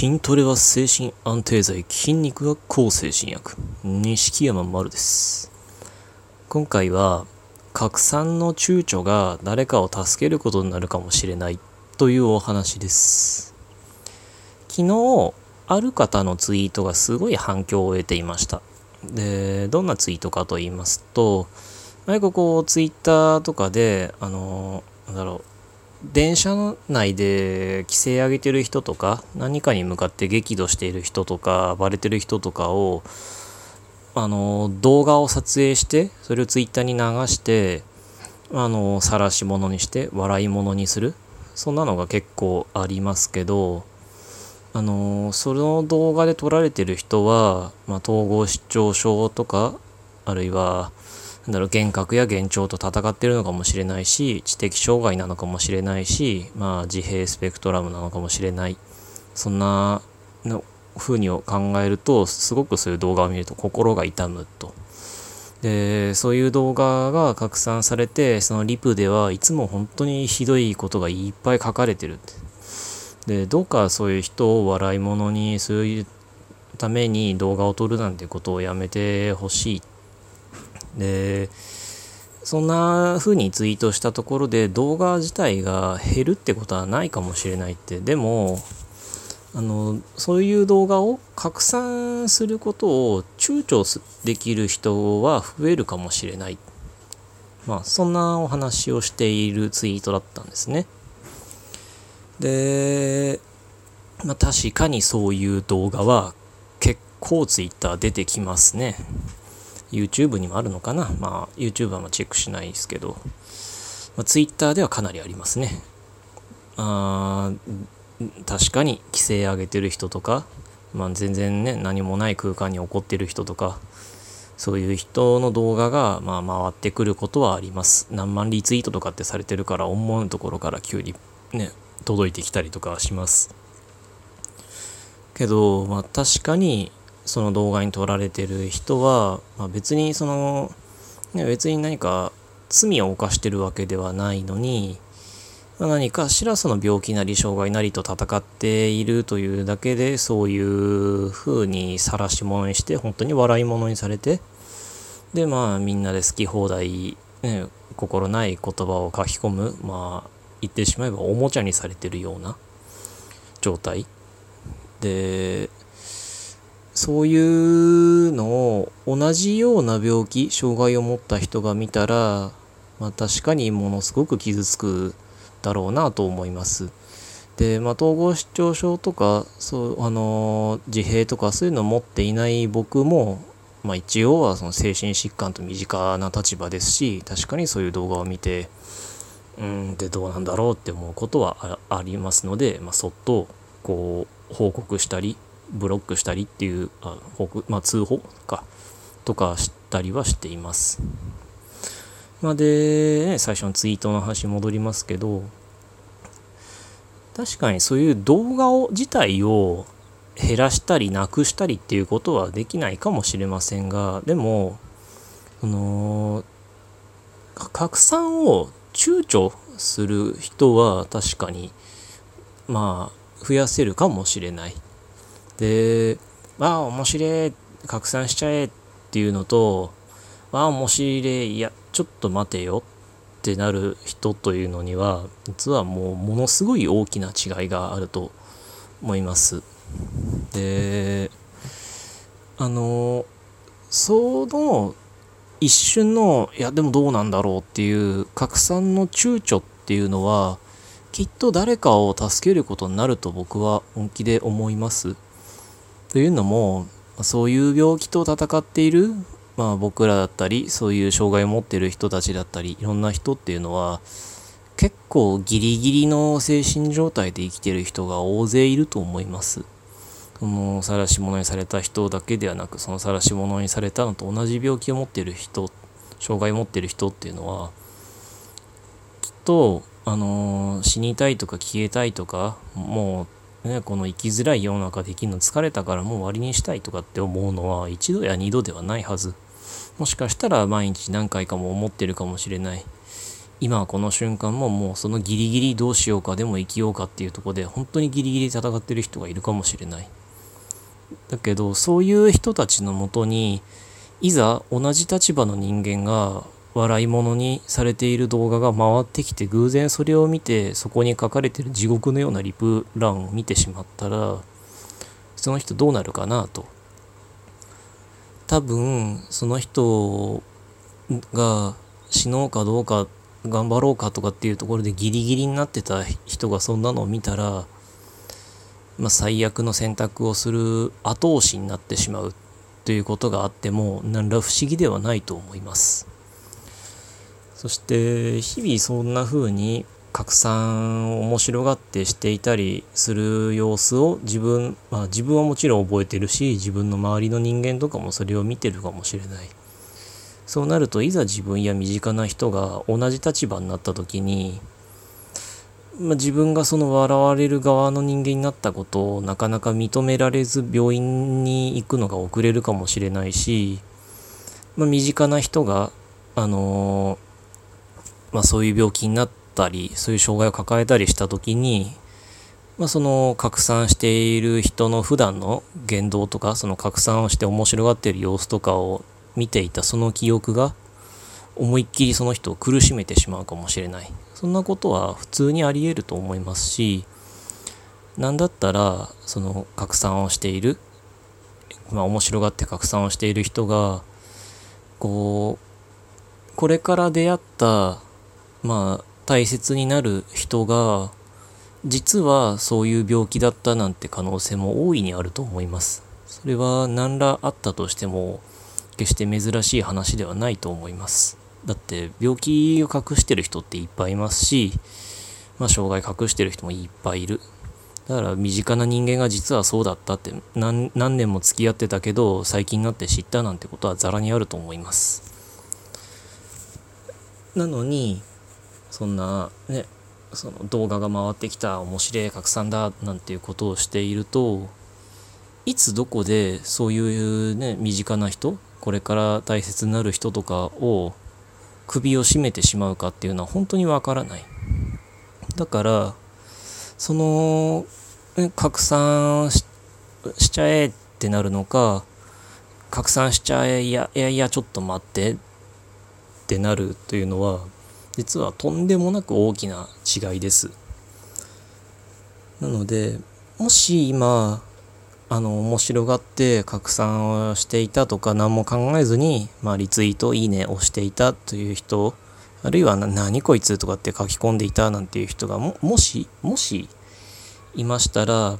筋トレは精神安定剤、筋肉は抗精神薬。錦山丸です。今回は、拡散の躊躇が誰かを助けることになるかもしれないというお話です。昨日、ある方のツイートがすごい反響を得ていました。で、どんなツイートかと言いますと、何かこう、ツイッターとかで、あの、なんだろう、電車内で規制上げてる人とか何かに向かって激怒している人とか暴れてる人とかをあの動画を撮影してそれをツイッターに流してあの晒し者にして笑い者にする。そんなのが結構ありますけどあのその動画で撮られてる人は、まあ、統合失調症とかあるいはなんだろう幻覚や幻聴と戦ってるのかもしれないし知的障害なのかもしれないしまあ自閉スペクトラムなのかもしれない。そんなの風に考えるとすごくそういう動画を見ると心が痛むと。でそういう動画が拡散されてそのリプではいつも本当にひどいことがいっぱい書かれてるでどうかそういう人を笑い物にするために動画を撮るなんてことをやめてほしいっでそんな風にツイートしたところで動画自体が減るってことはないかもしれないって。でもあのそういう動画を拡散することを躊躇できる人は増えるかもしれない。まあそんなお話をしているツイートだったんですね。で、まあ、確かにそういう動画は結構ツイッター出てきますね。YouTube にもあるのかな。まあ YouTube はチェックしないですけど、まあ、Twitter ではかなりありますね。あ確かに規制上げてる人とか、まあ、全然ね何もない空間に起こってる人とかそういう人の動画がまあ回ってくることはあります。何万リツイートとかってされてるから思わぬところから急にね届いてきたりとかします。けどまあ確かにその動画に撮られてる人は、まあ、別にその、ね、別に何か罪を犯してるわけではないのに、まあ、何かしらその病気なり障害なりと戦っているというだけでそういう風に晒し者にして本当に笑い者にされてでまあみんなで好き放題、ね、心ない言葉を書き込むまあ言ってしまえばおもちゃにされてるような状態。でそういうのを同じような病気障害を持った人が見たら、まあ、確かにものすごく傷つくだろうなと思います。で、まあ、統合失調症とかそうあの自閉とかそういうのを持っていない僕も、まあ、一応はその精神疾患と身近な立場ですし確かにそういう動画を見てうんでどうなんだろうって思うことはあ りますので、まあ、そっとこう報告したりブロックしたりっていうあ報告、まあ、通報かとかしたりはしています。まあ、で、ね、最初のツイートの話戻りますけど確かにそういう動画を自体を減らしたりなくしたりっていうことはできないかもしれませんがでもその拡散を躊躇する人は確かにまあ増やせるかもしれない。で、まあ面白い、拡散しちゃえっていうのと、まあ面白い、いや、ちょっと待てよってなる人というのには、実はもうものすごい大きな違いがあると思います。で、あの、その一瞬の、いやでもどうなんだろうっていう拡散の躊躇っていうのは、きっと誰かを助けることになると僕は本気で思います。というのもそういう病気と戦っている、まあ、僕らだったりそういう障害を持ってる人たちだったりいろんな人っていうのは結構ギリギリの精神状態で生きてる人が大勢いると思います。その晒し者にされた人だけではなくその晒し者にされたのと同じ病気を持ってる人障害を持ってる人っていうのはきっとあのー、死にたいとか消えたいとかもうねこの生きづらい世の中で生きるの疲れたからもう終わりにしたいとかって思うのは一度や二度ではないはず。もしかしたら毎日何回かも思ってるかもしれない。今この瞬間ももうそのギリギリどうしようかでも生きようかっていうとこで本当にギリギリ戦ってる人がいるかもしれない。だけどそういう人たちのもとにいざ同じ立場の人間が笑い物にされている動画が回ってきて偶然それを見てそこに書かれてる地獄のようなリプ欄を見てしまったらその人どうなるかなと多分その人が死のうかどうか頑張ろうかとかっていうところでギリギリになってた人がそんなのを見たら、まあ、最悪の選択をする後押しになってしまうということがあっても何ら不思議ではないと思います。そして日々そんな風に拡散を面白がってしていたりする様子を自分、まあ自分はもちろん覚えてるし自分の周りの人間とかもそれを見てるかもしれない。そうなるといざ自分や身近な人が同じ立場になった時に、まあ、自分がその笑われる側の人間になったことをなかなか認められず病院に行くのが遅れるかもしれないし、まあ、身近な人があのーまあ、そういう病気になったりそういう障害を抱えたりした時に、まあ、その拡散している人の普段の言動とかその拡散をして面白がっている様子とかを見ていたその記憶が思いっきりその人を苦しめてしまうかもしれない。そんなことは普通にあり得ると思いますし何だったらその拡散をしているまあ面白がって拡散をしている人がこうこれから出会ったまあ大切になる人が実はそういう病気だったなんて可能性も大いにあると思います。それは何らあったとしても決して珍しい話ではないと思います。だって病気を隠してる人っていっぱいいますし、まあ障害隠してる人もいっぱいいる。だから身近な人間が実はそうだったって何何年も付き合ってたけど最近になって知ったなんてことはザラにあると思います。なのにそんなねその動画が回ってきた面白い拡散だなんていうことをしているといつどこでそういうね身近な人これから大切になる人とかを首を絞めてしまうかっていうのは本当にわからない。だからその、ね、拡散しちゃえってなるのか拡散しちゃえいやいやいやちょっと待ってってなるというのは実はとんでもなく大きな違いです。なので、もし今、あの、面白がって拡散をしていたとか何も考えずに、まあ、リツイート、いいねをしていたという人、あるいは何こいつとかって書き込んでいたなんていう人がも、もし、もし、いましたら、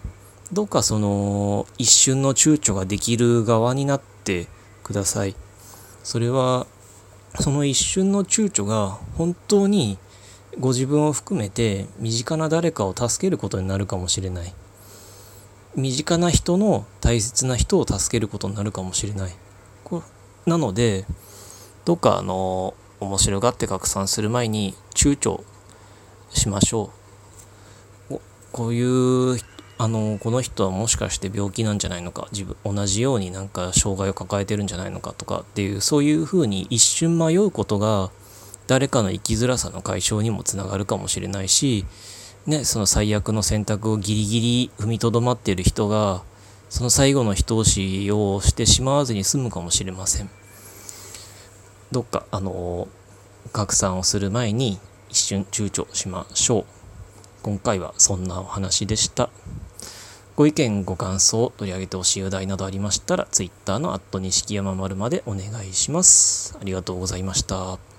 どうかその、一瞬の躊躇ができる側になってください。それは、その一瞬の躊躇が本当にご自分を含めて身近な誰かを助けることになるかもしれない。身近な人の大切な人を助けることになるかもしれない。なのでどっかあの面白がって拡散する前に躊躇しましょうこういうあのこの人はもしかして病気なんじゃないのか自分同じようになんか障害を抱えてるんじゃないのかとかっていうそういうふうに一瞬迷うことが誰かの生きづらさの解消にもつながるかもしれないし、ね、その最悪の選択をギリギリ踏みとどまっている人がその最後の一押しをしてしまわずに済むかもしれません。どっかあの拡散をする前に一瞬躊躇しましょう。今回はそんなお話でした。ご意見、ご感想、取り上げてほしい話題などありましたら、Twitter のアット錦山丸までお願いします。ありがとうございました。